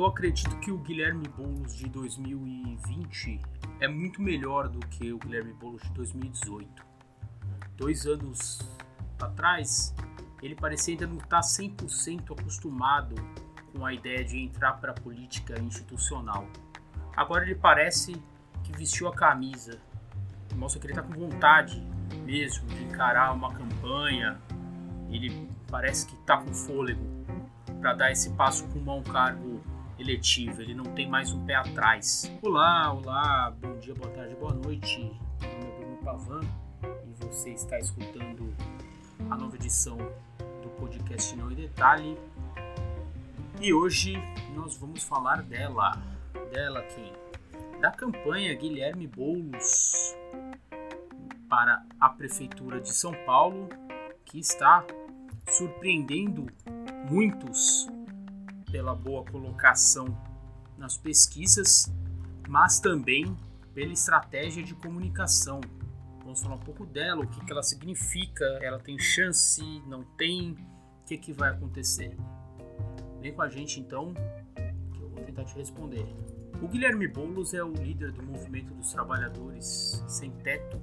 Eu acredito que o Guilherme Boulos de 2020 é muito melhor do que o Guilherme Boulos de 2018. Dois anos atrás, ele parecia ainda não estar 100% acostumado com a ideia de entrar para a política institucional. Agora ele parece que vestiu a camisa, mostra que ele está com vontade mesmo de encarar uma campanha. Ele parece que está com fôlego para dar esse passo com um cargo eletivo. Ele não tem mais um pé atrás. Olá, olá, bom dia, boa tarde, boa noite. Meu nome é Bruno Pavan e você está escutando a nova edição do podcast Não em Detalhe. E hoje nós vamos falar dela. Dela quem? Da campanha Guilherme Boulos para a Prefeitura de São Paulo, que está surpreendendo muitos pela boa colocação nas pesquisas, mas também pela estratégia de comunicação. Vamos falar um pouco dela, o que, que ela significa, ela tem chance, não tem, o que, que vai acontecer. Vem com a gente então, que eu vou tentar te responder. O Guilherme Boulos é o líder do Movimento dos Trabalhadores Sem Teto,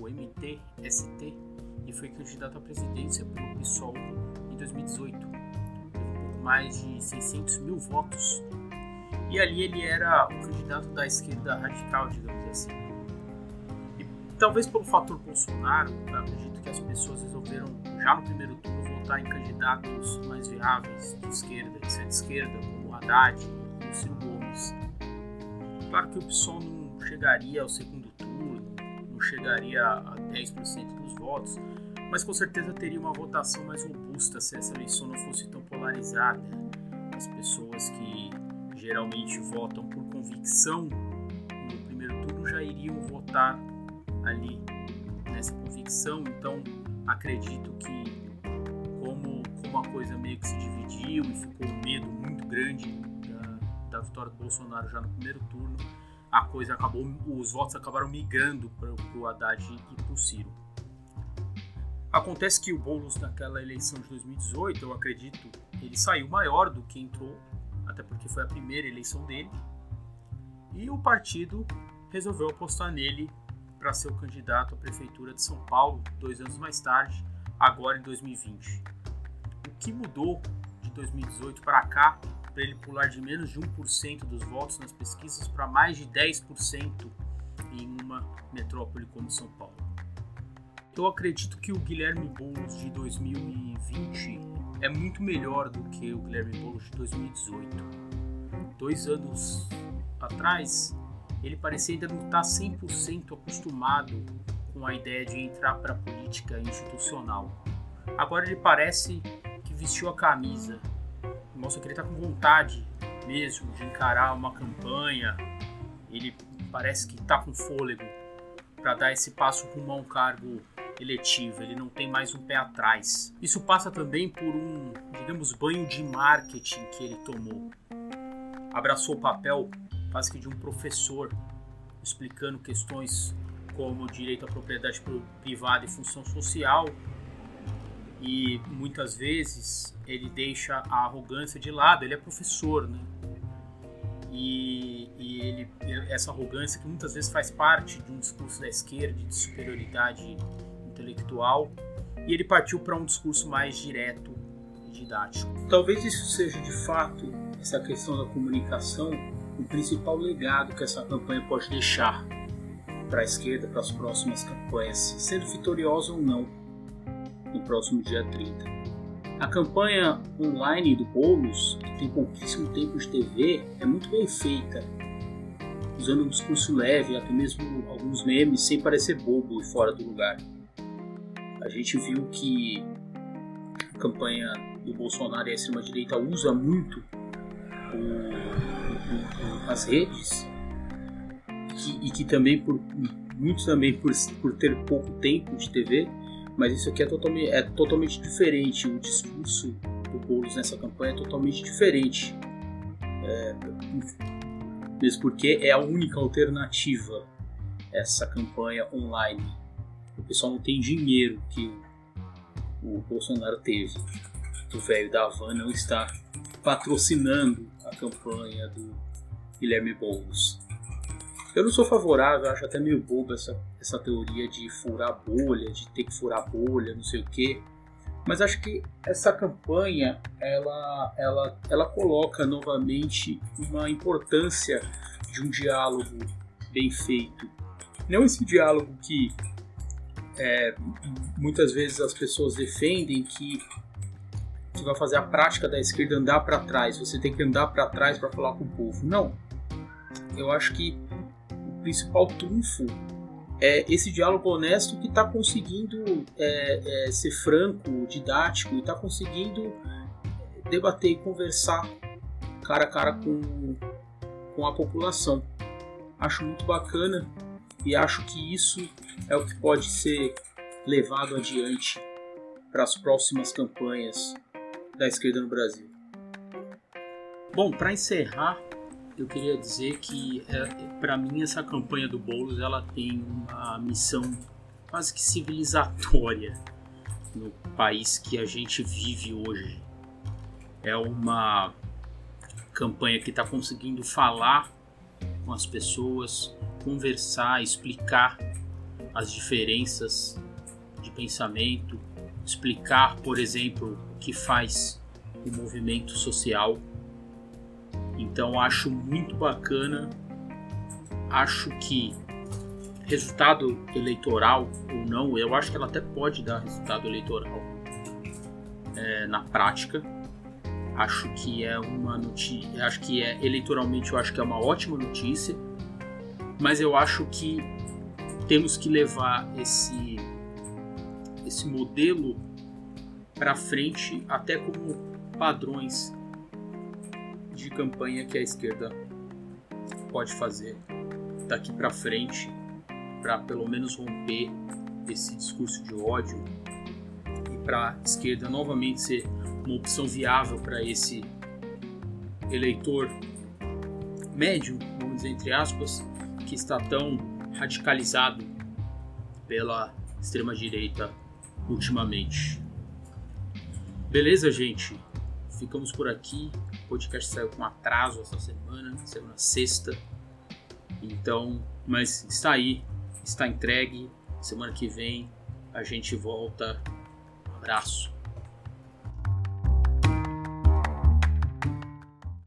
o MTST, e foi candidato à presidência pelo PSOL em 2018. Mais de 600 mil votos. E ali ele era o candidato da esquerda radical, digamos assim. E talvez pelo fator Bolsonaro, eu acredito que as pessoas resolveram, já no primeiro turno, votar em candidatos mais viáveis de esquerda, de centro-esquerda, como Haddad e o Ciro Gomes Claro que o PSOL não chegaria ao segundo turno, não chegaria a 10% dos votos, mas com certeza teria uma votação mais robusta se essa eleição não fosse tão polarizada. As pessoas que geralmente votam por convicção no primeiro turno já iriam votar ali nessa convicção, então acredito que como, como a coisa meio que se dividiu e ficou um medo muito grande da vitória do Bolsonaro já no primeiro turno, a coisa acabou, os votos acabaram migrando para o Haddad e para o Ciro. Acontece que o Boulos naquela eleição de 2018, eu acredito, ele saiu maior do que entrou, até porque foi a primeira eleição dele, e o partido resolveu apostar nele para ser o candidato à prefeitura de São Paulo dois anos mais tarde, agora em 2020. O que mudou de 2018 para cá para ele pular de menos de 1% dos votos nas pesquisas para mais de 10% em uma metrópole como São Paulo. Eu acredito que o Guilherme Boulos de 2020 é muito melhor do que o Guilherme Boulos de 2018. Dois anos atrás, ele parecia ainda não estar 100% acostumado com a ideia de entrar para a política institucional. Agora ele parece que vestiu a camisa mostra que ele está com vontade mesmo de encarar uma campanha. Ele parece que está com fôlego para dar esse passo rumo a um cargo eletivo. Ele não tem mais um pé atrás. Isso passa também por um, digamos, banho de marketing que ele tomou. Abraçou o papel quase que de um professor explicando questões como direito à propriedade privada e função social e muitas vezes ele deixa a arrogância de lado. Ele é professor, né? E, e ele, essa arrogância que muitas vezes faz parte de um discurso da esquerda de superioridade intelectual, e ele partiu para um discurso mais direto e didático. Talvez isso seja de fato essa questão da comunicação o principal legado que essa campanha pode deixar para a esquerda para as próximas campanhas, sendo vitoriosa ou não no próximo dia 30. A campanha online do Boulos, que tem pouquíssimo tempo de TV, é muito bem feita, usando um discurso leve, até mesmo alguns memes, sem parecer bobo e fora do lugar. A gente viu que a campanha do Bolsonaro e a extrema-direita usa muito o, o, as redes que, e que também por muitos também por, por ter pouco tempo de TV mas isso aqui é totalmente, é totalmente diferente. O discurso do Boulos nessa campanha é totalmente diferente. É, mesmo porque é a única alternativa essa campanha online. O pessoal não tem dinheiro que o, Bolsonaro teve. O velho da Havana não está patrocinando a campanha do Guilherme Boulos. Eu não sou favorável, acho até meio bobo essa, essa teoria de furar bolha, de ter que furar bolha, não sei o quê. Mas acho que essa campanha ela, ela, ela coloca novamente uma importância de um diálogo bem feito. Não esse diálogo que é, muitas vezes as pessoas defendem que, que vai fazer a prática da esquerda andar para trás. Você tem que andar para trás para falar com o povo. Não. Eu acho que o principal trunfo é esse diálogo honesto que está conseguindo é, é, ser franco, didático e está conseguindo debater e conversar cara a cara com, com a população. Acho muito bacana e acho que isso é o que pode ser levado adiante para as próximas campanhas da esquerda no Brasil. Bom, para encerrar, eu queria dizer que é, para mim essa campanha do Boulos ela tem uma missão quase que civilizatória no país que a gente vive hoje. É uma campanha que está conseguindo falar com as pessoas, conversar, explicar as diferenças de pensamento, explicar, por exemplo, o que faz o movimento social então acho muito bacana. Acho que resultado eleitoral ou não, eu acho que ela até pode dar resultado eleitoral é, na prática. Acho que é uma notícia, acho que é eleitoralmente eu acho que é uma ótima notícia, mas eu acho que temos que levar esse esse modelo para frente até como padrões de campanha que a esquerda pode fazer daqui para frente para pelo menos romper esse discurso de ódio e para a esquerda novamente ser uma opção viável para esse eleitor médio, vamos dizer entre aspas, que está tão radicalizado pela extrema direita ultimamente. Beleza, gente? Ficamos por aqui. O podcast saiu com atraso essa semana, saiu na sexta. Então, mas está aí, está entregue. Semana que vem a gente volta. Um abraço.